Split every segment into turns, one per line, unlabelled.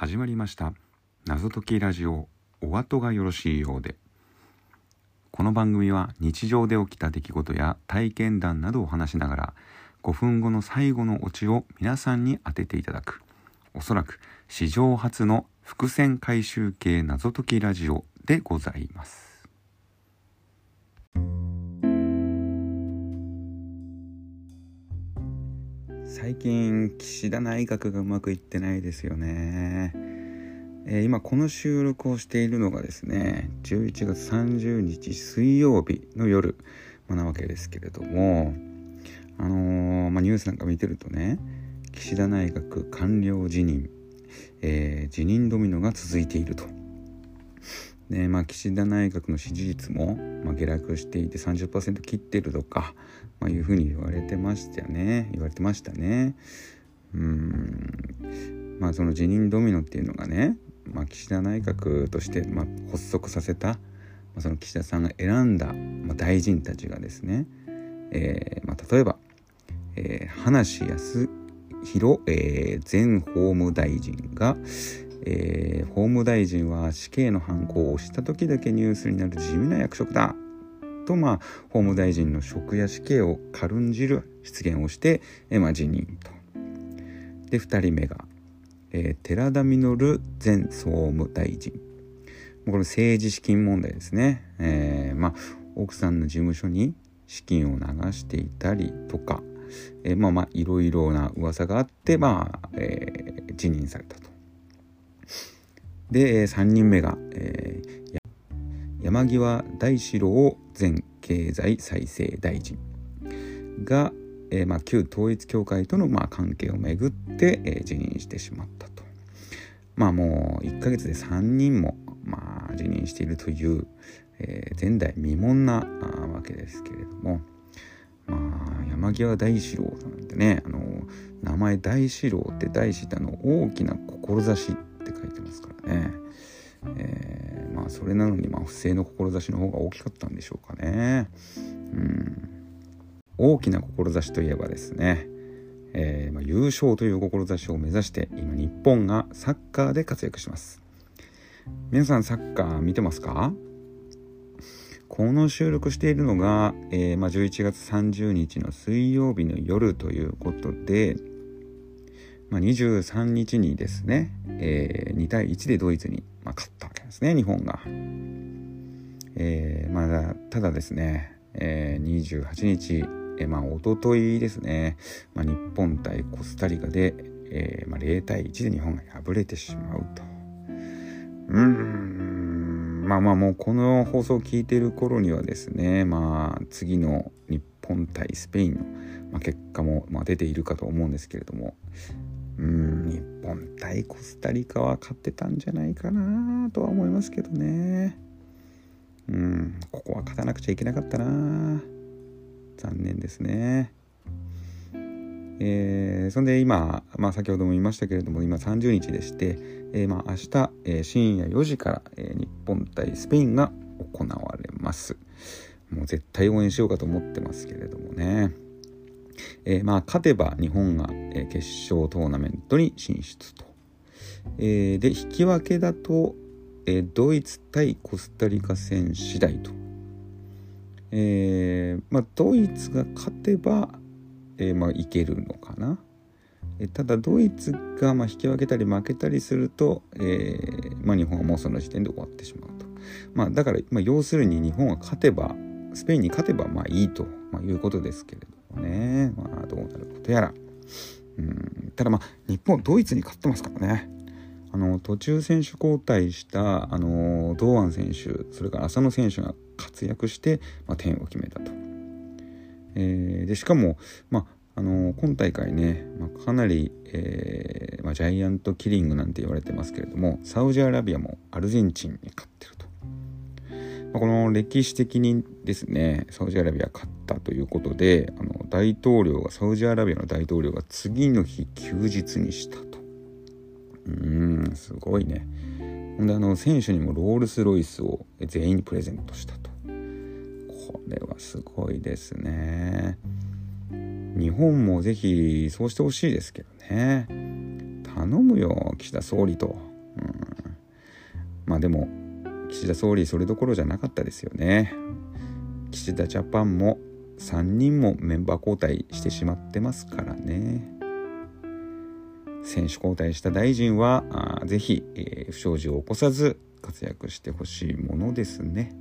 始まりました。謎解きラジオお後がよろしいようで。この番組は日常で起きた出来事や体験談などを話しながら5分後の最後のオチを皆さんに当てていただく。おそらく史上初の伏線回収系謎解きラジオでございます。最近岸田内閣がうまくいってないですよね、えー、今この収録をしているのがですね11月30日水曜日の夜なわけですけれどもあのー、まあ、ニュースなんか見てるとね岸田内閣官僚辞任、えー、辞任ドミノが続いていると。でまあ、岸田内閣の支持率も、まあ、下落していて30%切ってるとか、まあ、いうふうに言われてましたよね。言われてましたね。うん。まあその辞任ドミノっていうのがね、まあ、岸田内閣として、まあ、発足させた、まあ、その岸田さんが選んだ、まあ、大臣たちがですね、えーまあ、例えば、えー、葉梨康弘、えー、前法務大臣が、えー、法務大臣は死刑の犯行を押した時だけニュースになる地味な役職だと、まあ、法務大臣の職や死刑を軽んじる失言をして、えまあ、辞任と。で2人目が、えー、寺田稔前総務大臣。これ政治資金問題ですね。えー、まあ、奥さんの事務所に資金を流していたりとか、えー、まあまあいろいろな噂があって、まあえー、辞任されたと。で3人目が、えー、山際大志郎前経済再生大臣が、えーまあ、旧統一教会との、まあ、関係をめぐって、えー、辞任してしまったと。まあもう1ヶ月で3人も、まあ、辞任しているという、えー、前代未聞なわけですけれども、まあ、山際大志郎さんてねあの名前大志郎って大志ってあの大きな志ね、えー、まあそれなのにまあ不正の志の方が大きかったんでしょうかね。うん。大きな志といえばですね、えー、まあ、優勝という志を目指して今日本がサッカーで活躍します。皆さんサッカー見てますか？この収録しているのが、えー、まあ、11月30日の水曜日の夜ということで、まあ、23日にですね、えー、2対1でドイツに、まあ、勝ったわけですね日本が。えー、まだただですね、えー、28日、えー、まあ一昨日ですね、まあ、日本対コスタリカで、えーまあ、0対1で日本が敗れてしまうと。うーんまあまあもうこの放送を聞いてる頃にはですねまあ次の日本対スペインの、結果も、出ているかと思うんですけれどもうん日本対コスタリカは勝ってたんじゃないかなとは思いますけどね。うんここは勝たなくちゃいけなかったな。残念ですね。えー、そんで今、まあ、先ほども言いましたけれども今30日でして、えー、まあ明日、えー、深夜4時から、え、日本対スペインが行われます。もう絶対応援しようかと思ってますけれどもね。えー、まあ勝てば日本が、え決勝トーナメントに進出と。えー、で引き分けだと、えドイツ対コスタリカ戦次第と。えー、まあ、ドイツが勝てば、えまあ、いけるのかな。えただドイツがま引き分けたり負けたりすると、えまあ、日本はもうその時点で終わってしまうと。まあ、だから、まあ要するに日本は勝てばスペインに勝てばまあいいと、まいうことですけれどもね、ことやら。うん、ただまあ、日本、ドイツに勝ってますからね。あの、途中選手交代した、あの、堂安選手、それから浅野選手が活躍して、まあ、点を決めたと。えー、で、しかも、まあ、あの今大会ね、まあ、かなり、えーまあ、ジャイアントキリングなんて言われてますけれどもサウジアラビアもアルゼンチンに勝ってるとまこの歴史的にですねサウジアラビア勝ったということであの大統領がサウジアラビアの大統領が次の日休日にしたと。うーんすごいね。ほんであの選手にもロールス・ロイスを全員にプレゼントしたと。これはすごいですね。日本もぜひそうしてほしいですけどね。頼むよ岸田総理と。うん。まあでも岸田総理それどころじゃなかったですよね。岸田ジャパンも3人もメンバー交代してしまってますからね。選手交代した大臣はあぜひ、えー、不祥事を起こさず活躍してほしいものですね。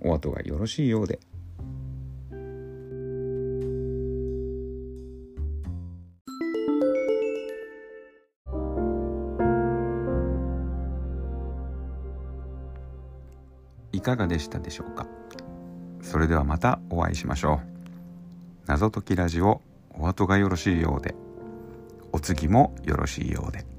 お後がよろしいようで。いかがでしたでしょうか？それではまたお会いしましょう。謎解きラジオお後がよろしいようで。お次もよろしいようで。